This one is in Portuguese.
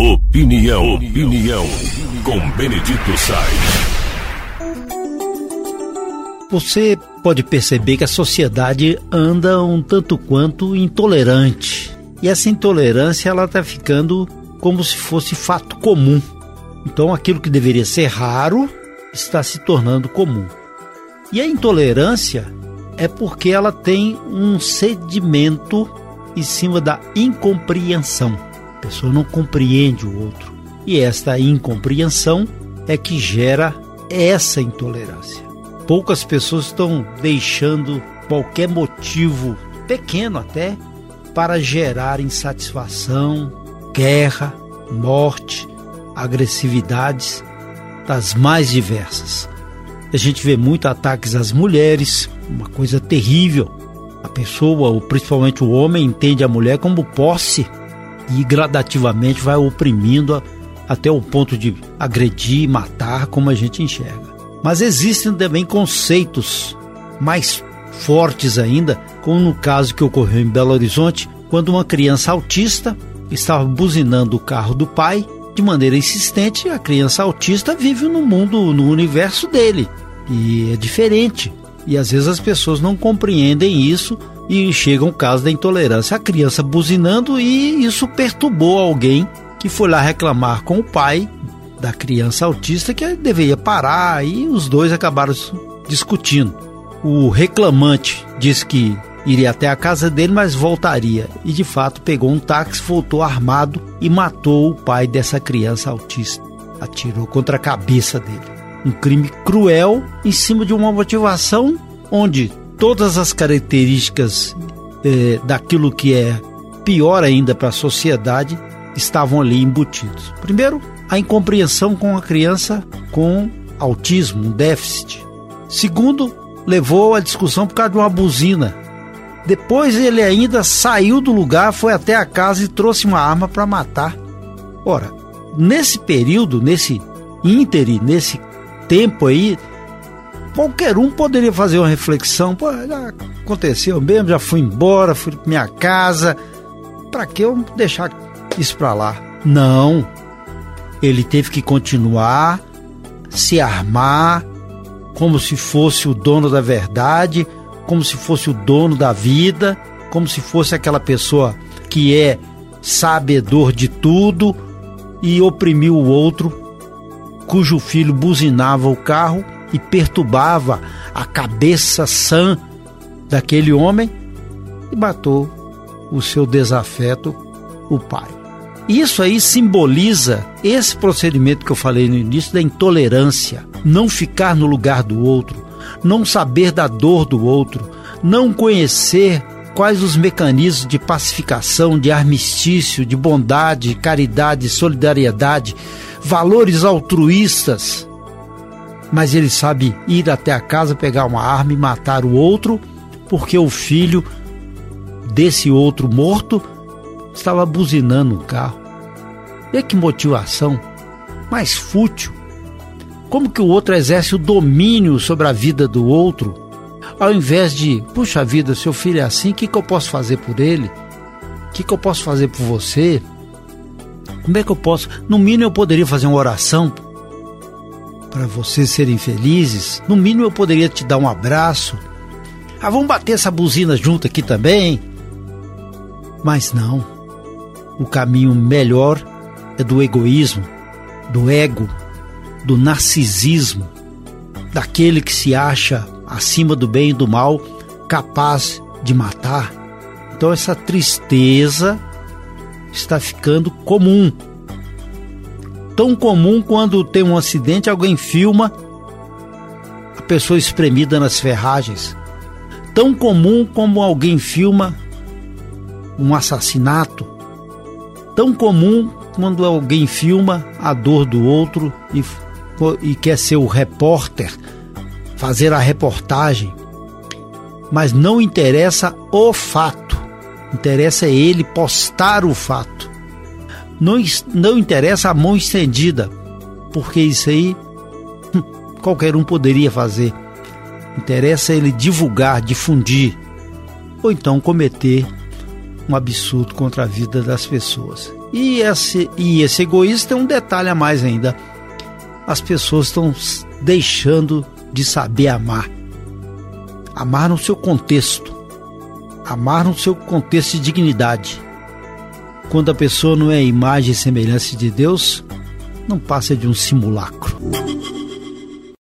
Opinião, opinião, com Benedito Sainz. Você pode perceber que a sociedade anda um tanto quanto intolerante. E essa intolerância ela está ficando como se fosse fato comum. Então aquilo que deveria ser raro está se tornando comum. E a intolerância é porque ela tem um sedimento em cima da incompreensão. Pessoa não compreende o outro. E esta incompreensão é que gera essa intolerância. Poucas pessoas estão deixando qualquer motivo, pequeno até, para gerar insatisfação, guerra, morte, agressividades das mais diversas. A gente vê muito ataques às mulheres, uma coisa terrível. A pessoa, ou principalmente o homem, entende a mulher como posse e gradativamente vai oprimindo a, até o ponto de agredir e matar, como a gente enxerga. Mas existem também conceitos mais fortes ainda, como no caso que ocorreu em Belo Horizonte, quando uma criança autista estava buzinando o carro do pai de maneira insistente, a criança autista vive no mundo, no universo dele. E é diferente. E às vezes as pessoas não compreendem isso e chega o caso da intolerância. A criança buzinando e isso perturbou alguém que foi lá reclamar com o pai da criança autista que deveria parar e os dois acabaram discutindo. O reclamante disse que iria até a casa dele, mas voltaria. E de fato pegou um táxi, voltou armado e matou o pai dessa criança autista. Atirou contra a cabeça dele. Um crime cruel em cima de uma motivação onde todas as características eh, daquilo que é pior ainda para a sociedade estavam ali embutidos. Primeiro, a incompreensão com a criança com autismo, um déficit. Segundo, levou a discussão por causa de uma buzina depois ele ainda saiu do lugar, foi até a casa e trouxe uma arma para matar. Ora, nesse período, nesse íntere, nesse tempo aí, qualquer um poderia fazer uma reflexão. Pô, já aconteceu mesmo, já fui embora, fui para minha casa. Para que eu deixar isso para lá? Não. Ele teve que continuar, se armar, como se fosse o dono da verdade como se fosse o dono da vida, como se fosse aquela pessoa que é sabedor de tudo e oprimiu o outro, cujo filho buzinava o carro e perturbava a cabeça sã daquele homem e matou o seu desafeto, o pai. Isso aí simboliza esse procedimento que eu falei no início da intolerância, não ficar no lugar do outro, não saber da dor do outro, não conhecer quais os mecanismos de pacificação, de armistício, de bondade, caridade, solidariedade, valores altruístas. Mas ele sabe ir até a casa, pegar uma arma e matar o outro, porque o filho desse outro morto estava buzinando o carro. E que motivação mais fútil como que o outro exerce o domínio sobre a vida do outro, ao invés de, puxa vida, seu filho é assim, o que, que eu posso fazer por ele? O que, que eu posso fazer por você? Como é que eu posso? No mínimo eu poderia fazer uma oração para vocês serem felizes. No mínimo eu poderia te dar um abraço. Ah, vamos bater essa buzina junto aqui também. Mas não. O caminho melhor é do egoísmo, do ego, do narcisismo, daquele que se acha acima do bem e do mal, capaz de matar. Então essa tristeza está ficando comum. Tão comum quando tem um acidente, alguém filma a pessoa espremida nas ferragens. Tão comum como alguém filma um assassinato. Tão comum quando alguém filma a dor do outro e e quer ser o repórter, fazer a reportagem, mas não interessa o fato, interessa ele postar o fato. Não, não interessa a mão estendida, porque isso aí hum, qualquer um poderia fazer. Interessa ele divulgar, difundir, ou então cometer um absurdo contra a vida das pessoas. E esse, e esse egoísmo tem um detalhe a mais ainda. As pessoas estão deixando de saber amar. Amar no seu contexto. Amar no seu contexto de dignidade. Quando a pessoa não é imagem e semelhança de Deus, não passa de um simulacro.